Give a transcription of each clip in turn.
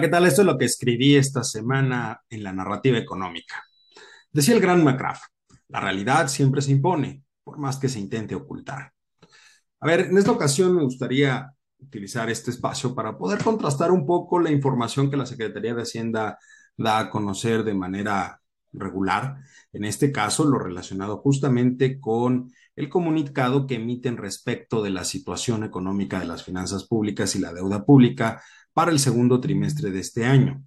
¿qué tal? Esto es lo que escribí esta semana en la narrativa económica. Decía el gran McGrath, la realidad siempre se impone, por más que se intente ocultar. A ver, en esta ocasión me gustaría utilizar este espacio para poder contrastar un poco la información que la Secretaría de Hacienda da a conocer de manera regular, en este caso lo relacionado justamente con el comunicado que emiten respecto de la situación económica de las finanzas públicas y la deuda pública para el segundo trimestre de este año.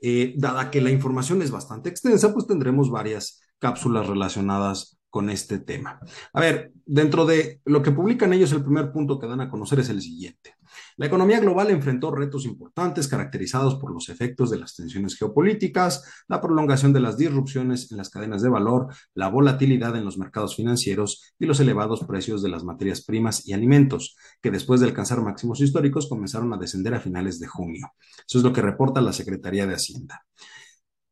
Eh, dada que la información es bastante extensa, pues tendremos varias cápsulas relacionadas con este tema. A ver, dentro de lo que publican ellos, el primer punto que dan a conocer es el siguiente. La economía global enfrentó retos importantes caracterizados por los efectos de las tensiones geopolíticas, la prolongación de las disrupciones en las cadenas de valor, la volatilidad en los mercados financieros y los elevados precios de las materias primas y alimentos, que después de alcanzar máximos históricos comenzaron a descender a finales de junio. Eso es lo que reporta la Secretaría de Hacienda.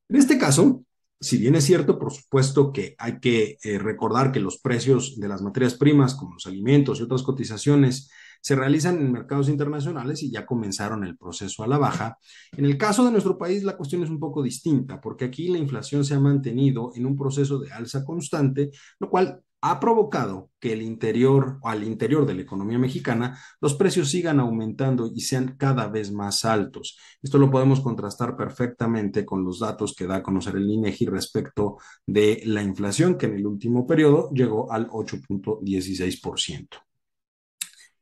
En este caso, si bien es cierto, por supuesto que hay que eh, recordar que los precios de las materias primas, como los alimentos y otras cotizaciones, se realizan en mercados internacionales y ya comenzaron el proceso a la baja. En el caso de nuestro país, la cuestión es un poco distinta, porque aquí la inflación se ha mantenido en un proceso de alza constante, lo cual ha provocado que el interior o al interior de la economía mexicana los precios sigan aumentando y sean cada vez más altos. Esto lo podemos contrastar perfectamente con los datos que da a conocer el INEGI respecto de la inflación que en el último periodo llegó al 8.16%.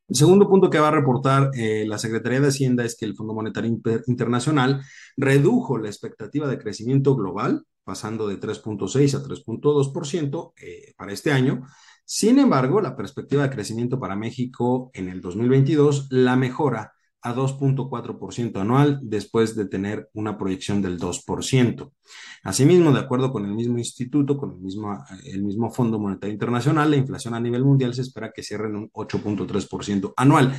El segundo punto que va a reportar eh, la Secretaría de Hacienda es que el Fondo Monetario Internacional redujo la expectativa de crecimiento global, pasando de 3.6 a 3.2% eh, para este año. Sin embargo, la perspectiva de crecimiento para México en el 2022 la mejora a 2.4% anual después de tener una proyección del 2%. Asimismo, de acuerdo con el mismo instituto, con el mismo, el mismo Fondo Monetario Internacional, la inflación a nivel mundial se espera que cierre en un 8.3% anual.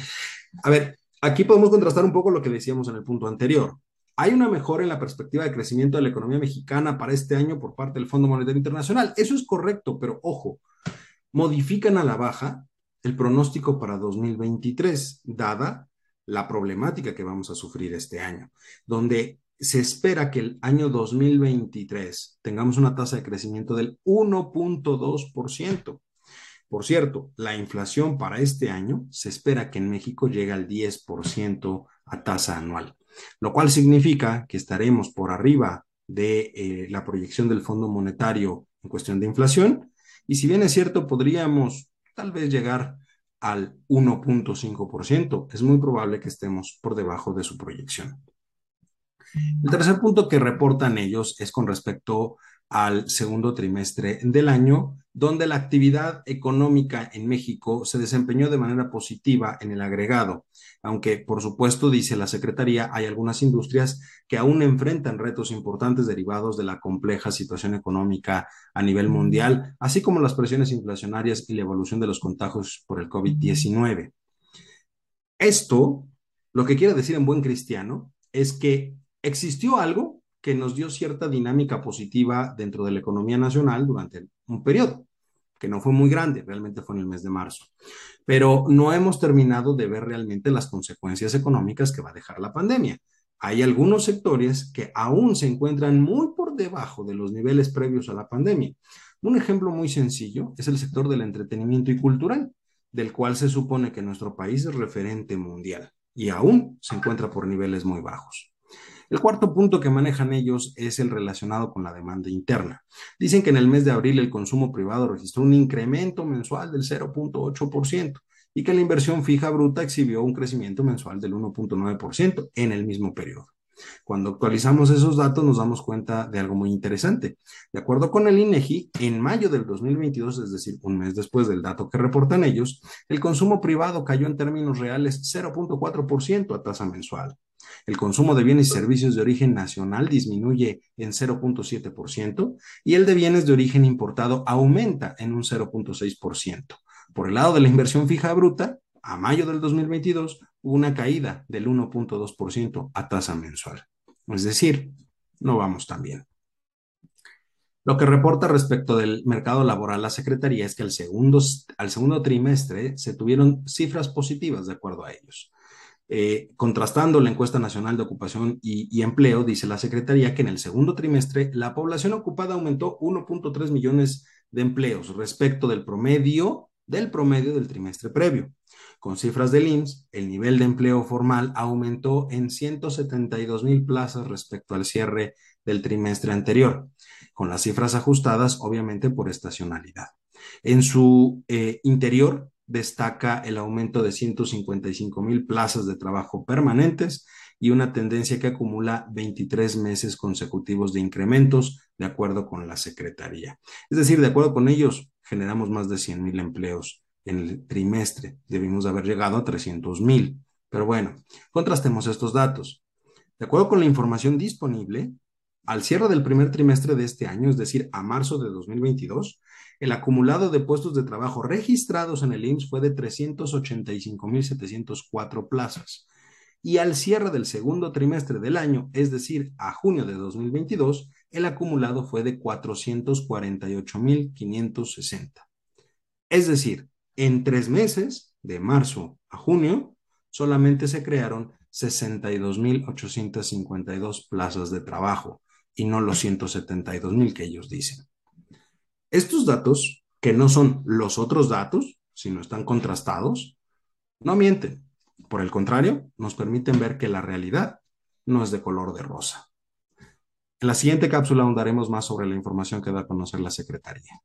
A ver, aquí podemos contrastar un poco lo que decíamos en el punto anterior. Hay una mejora en la perspectiva de crecimiento de la economía mexicana para este año por parte del Fondo Monetario Internacional. Eso es correcto, pero ojo, modifican a la baja el pronóstico para 2023, dada la problemática que vamos a sufrir este año, donde se espera que el año 2023 tengamos una tasa de crecimiento del 1.2%. Por cierto, la inflación para este año se espera que en México llegue al 10% a tasa anual, lo cual significa que estaremos por arriba de eh, la proyección del Fondo Monetario en cuestión de inflación. Y si bien es cierto, podríamos tal vez llegar al 1.5%. Es muy probable que estemos por debajo de su proyección. El tercer punto que reportan ellos es con respecto al segundo trimestre del año, donde la actividad económica en México se desempeñó de manera positiva en el agregado, aunque por supuesto, dice la Secretaría, hay algunas industrias que aún enfrentan retos importantes derivados de la compleja situación económica a nivel mundial, así como las presiones inflacionarias y la evolución de los contagios por el COVID-19. Esto, lo que quiere decir en buen cristiano, es que existió algo que nos dio cierta dinámica positiva dentro de la economía nacional durante un periodo, que no fue muy grande, realmente fue en el mes de marzo. Pero no hemos terminado de ver realmente las consecuencias económicas que va a dejar la pandemia. Hay algunos sectores que aún se encuentran muy por debajo de los niveles previos a la pandemia. Un ejemplo muy sencillo es el sector del entretenimiento y cultural, del cual se supone que nuestro país es referente mundial y aún se encuentra por niveles muy bajos. El cuarto punto que manejan ellos es el relacionado con la demanda interna. Dicen que en el mes de abril el consumo privado registró un incremento mensual del 0.8% y que la inversión fija bruta exhibió un crecimiento mensual del 1.9% en el mismo periodo. Cuando actualizamos esos datos nos damos cuenta de algo muy interesante. De acuerdo con el INEGI, en mayo del 2022, es decir, un mes después del dato que reportan ellos, el consumo privado cayó en términos reales 0.4% a tasa mensual. El consumo de bienes y servicios de origen nacional disminuye en 0.7% y el de bienes de origen importado aumenta en un 0.6%. Por el lado de la inversión fija bruta, a mayo del 2022 hubo una caída del 1.2% a tasa mensual. Es decir, no vamos tan bien. Lo que reporta respecto del mercado laboral la Secretaría es que al segundo, al segundo trimestre se tuvieron cifras positivas de acuerdo a ellos. Eh, contrastando la encuesta nacional de ocupación y, y, empleo, dice la Secretaría que en el segundo trimestre la población ocupada aumentó 1.3 millones de empleos respecto del promedio del promedio del trimestre previo. Con cifras del IMSS, el nivel de empleo formal aumentó en 172 mil plazas respecto al cierre del trimestre anterior, con las cifras ajustadas obviamente por estacionalidad. En su eh, interior destaca el aumento de 155 mil plazas de trabajo permanentes y una tendencia que acumula 23 meses consecutivos de incrementos, de acuerdo con la Secretaría. Es decir, de acuerdo con ellos, generamos más de 100 mil empleos en el trimestre. Debimos haber llegado a 300 mil. Pero bueno, contrastemos estos datos. De acuerdo con la información disponible, al cierre del primer trimestre de este año, es decir, a marzo de 2022, el acumulado de puestos de trabajo registrados en el IMSS fue de 385.704 plazas. Y al cierre del segundo trimestre del año, es decir, a junio de 2022, el acumulado fue de 448.560. Es decir, en tres meses, de marzo a junio, solamente se crearon 62.852 plazas de trabajo y no los 172.000 que ellos dicen. Estos datos, que no son los otros datos, sino están contrastados, no mienten. Por el contrario, nos permiten ver que la realidad no es de color de rosa. En la siguiente cápsula ahondaremos más sobre la información que da a conocer la Secretaría.